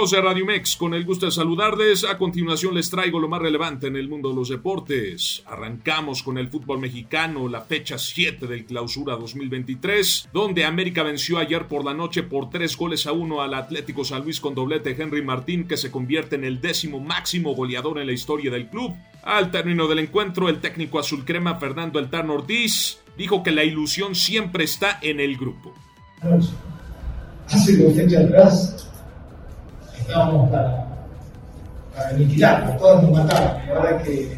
Amigos de Radio Mex, con el gusto de saludarles. A continuación les traigo lo más relevante en el mundo de los deportes. Arrancamos con el fútbol mexicano, la fecha 7 del Clausura 2023, donde América venció ayer por la noche por 3 goles a 1 al Atlético San Luis con doblete Henry Martín, que se convierte en el décimo máximo goleador en la historia del club. Al término del encuentro, el técnico azul crema Fernando Eltarno Ortiz dijo que la ilusión siempre está en el grupo. Hace dos fechas atrás estábamos para, para aniquilar, todos nos mataban. Ahora que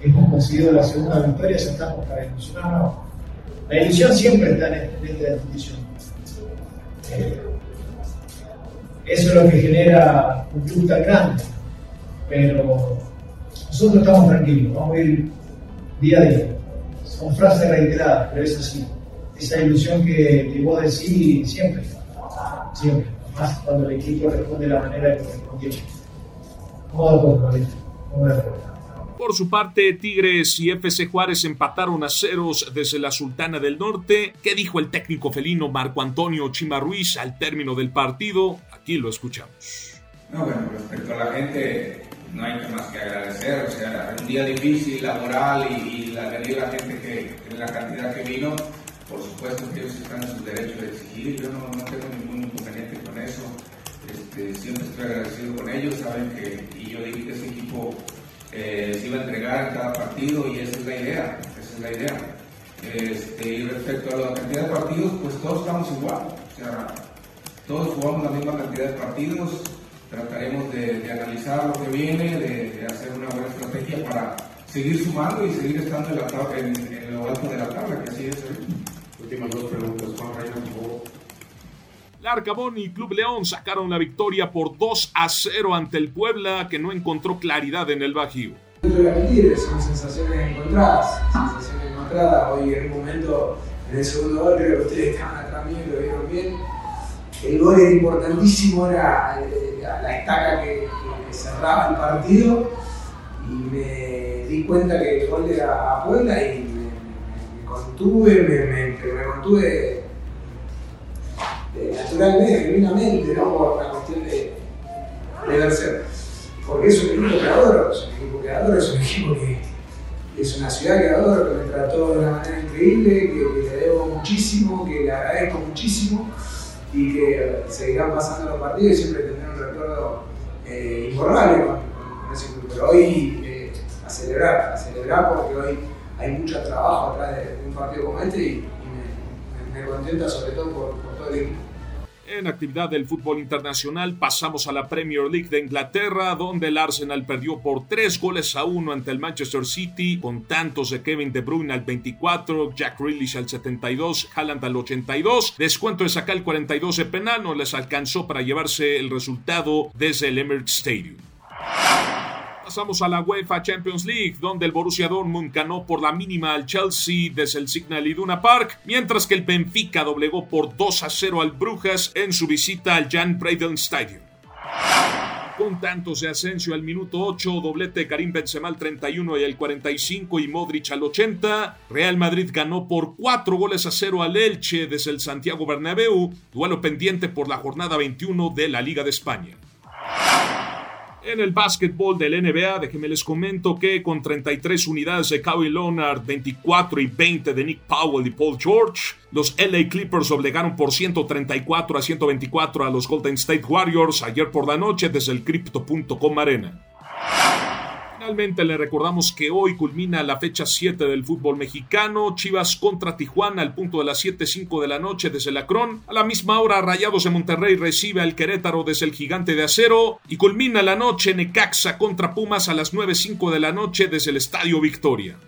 hemos conseguido la segunda victoria, ya estamos para ilusionarnos. La ilusión siempre está en, esta institución. Eh, eso es lo que genera un club grande. Pero nosotros estamos tranquilos, vamos a ir día a día. Son frases reiteradas, pero es así. Esa ilusión que vos decís siempre, siempre más cuando el equipo responde de la manera que respondió. Por su parte, Tigres y FC Juárez empataron a ceros desde la Sultana del Norte. ¿Qué dijo el técnico felino Marco Antonio Chima Ruiz al término del partido? Aquí lo escuchamos. No, bueno, respecto a la gente, no hay más que agradecer. O sea, un día difícil, laboral y, y la venida la gente que, en la cantidad que vino, por supuesto que ellos están en su derecho de exigir. Yo no, no tengo ningún inconveniente con eso. Este, siempre agradecido con ellos. Saben que, y yo dije que ese equipo eh, se iba a entregar en cada partido y esa es la idea. Esa es la idea. Este, y respecto a la cantidad de partidos, pues todos estamos igual. O sea, todos jugamos la misma cantidad de partidos. Trataremos de, analizar lo que viene, de, hacer una buena estrategia para seguir sumando y seguir estando en, en, lo alto de la tabla, que así es. Últimas dos preguntas, Juan Reina, por favor. Larcabón y Club León sacaron la victoria por 2 a 0 ante el Puebla, que no encontró claridad en el Bajío. Son sensaciones encontradas, sensaciones encontradas. Hoy en un momento, en el segundo gol, creo ustedes estaban atrás mío lo vieron bien. El gol era importantísimo, era la, la estaca que, cerraba el partido y me di cuenta que el gol era a Puebla y me, me, me contuve, me, me contuve naturalmente, genuinamente, no por una cuestión de, de vencer. Porque es un equipo que adoro, es un equipo que adoro, es un equipo que es una ciudad que adoro, que me trató de una manera increíble, que, le debo muchísimo, que le agradezco muchísimo y que seguirán pasando los partidos y siempre tendré un recuerdo eh, imborrable con, ese club. Pero hoy eh, a celebrar, a celebrar porque hoy hay mucho trabajo atrás de, un partido como este y, me, contenta sobre todo por todo el equipo. En actividad del fútbol internacional pasamos a la Premier League de Inglaterra, donde el Arsenal perdió por 3 goles a 1 ante el Manchester City, con tantos de Kevin De Bruyne al 24, Jack Grealish al 72, Haaland al 82, descuento de sacar el 42 de penal, no les alcanzó para llevarse el resultado desde el Emirates Stadium. Pasamos a la UEFA Champions League, donde el Borussia Dortmund ganó por la mínima al Chelsea desde el Signal Iduna Park, mientras que el Benfica doblegó por 2 a 0 al Brujas en su visita al Jan Breydel Stadium. Con tantos de Asensio al minuto 8, doblete Karim Benzema al 31 y al 45 y Modric al 80, Real Madrid ganó por 4 goles a 0 al Elche desde el Santiago Bernabéu, duelo pendiente por la jornada 21 de la Liga de España. En el básquetbol del NBA, déjenme les comento que con 33 unidades de Kawhi Leonard, 24 y 20 de Nick Powell y Paul George, los LA Clippers obligaron por 134 a 124 a los Golden State Warriors ayer por la noche desde el Crypto.com Arena. Finalmente le recordamos que hoy culmina la fecha 7 del fútbol mexicano, Chivas contra Tijuana al punto de las 7.05 de la noche desde la Cron. A la misma hora Rayados de Monterrey recibe al Querétaro desde el Gigante de Acero y culmina la noche Necaxa contra Pumas a las 9.05 de la noche desde el Estadio Victoria.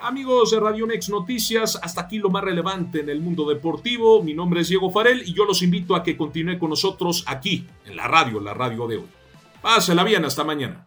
Amigos de Radio Mex Noticias, hasta aquí lo más relevante en el mundo deportivo. Mi nombre es Diego Farel y yo los invito a que continúe con nosotros aquí, en la radio, la radio de hoy. Pásela bien, hasta mañana.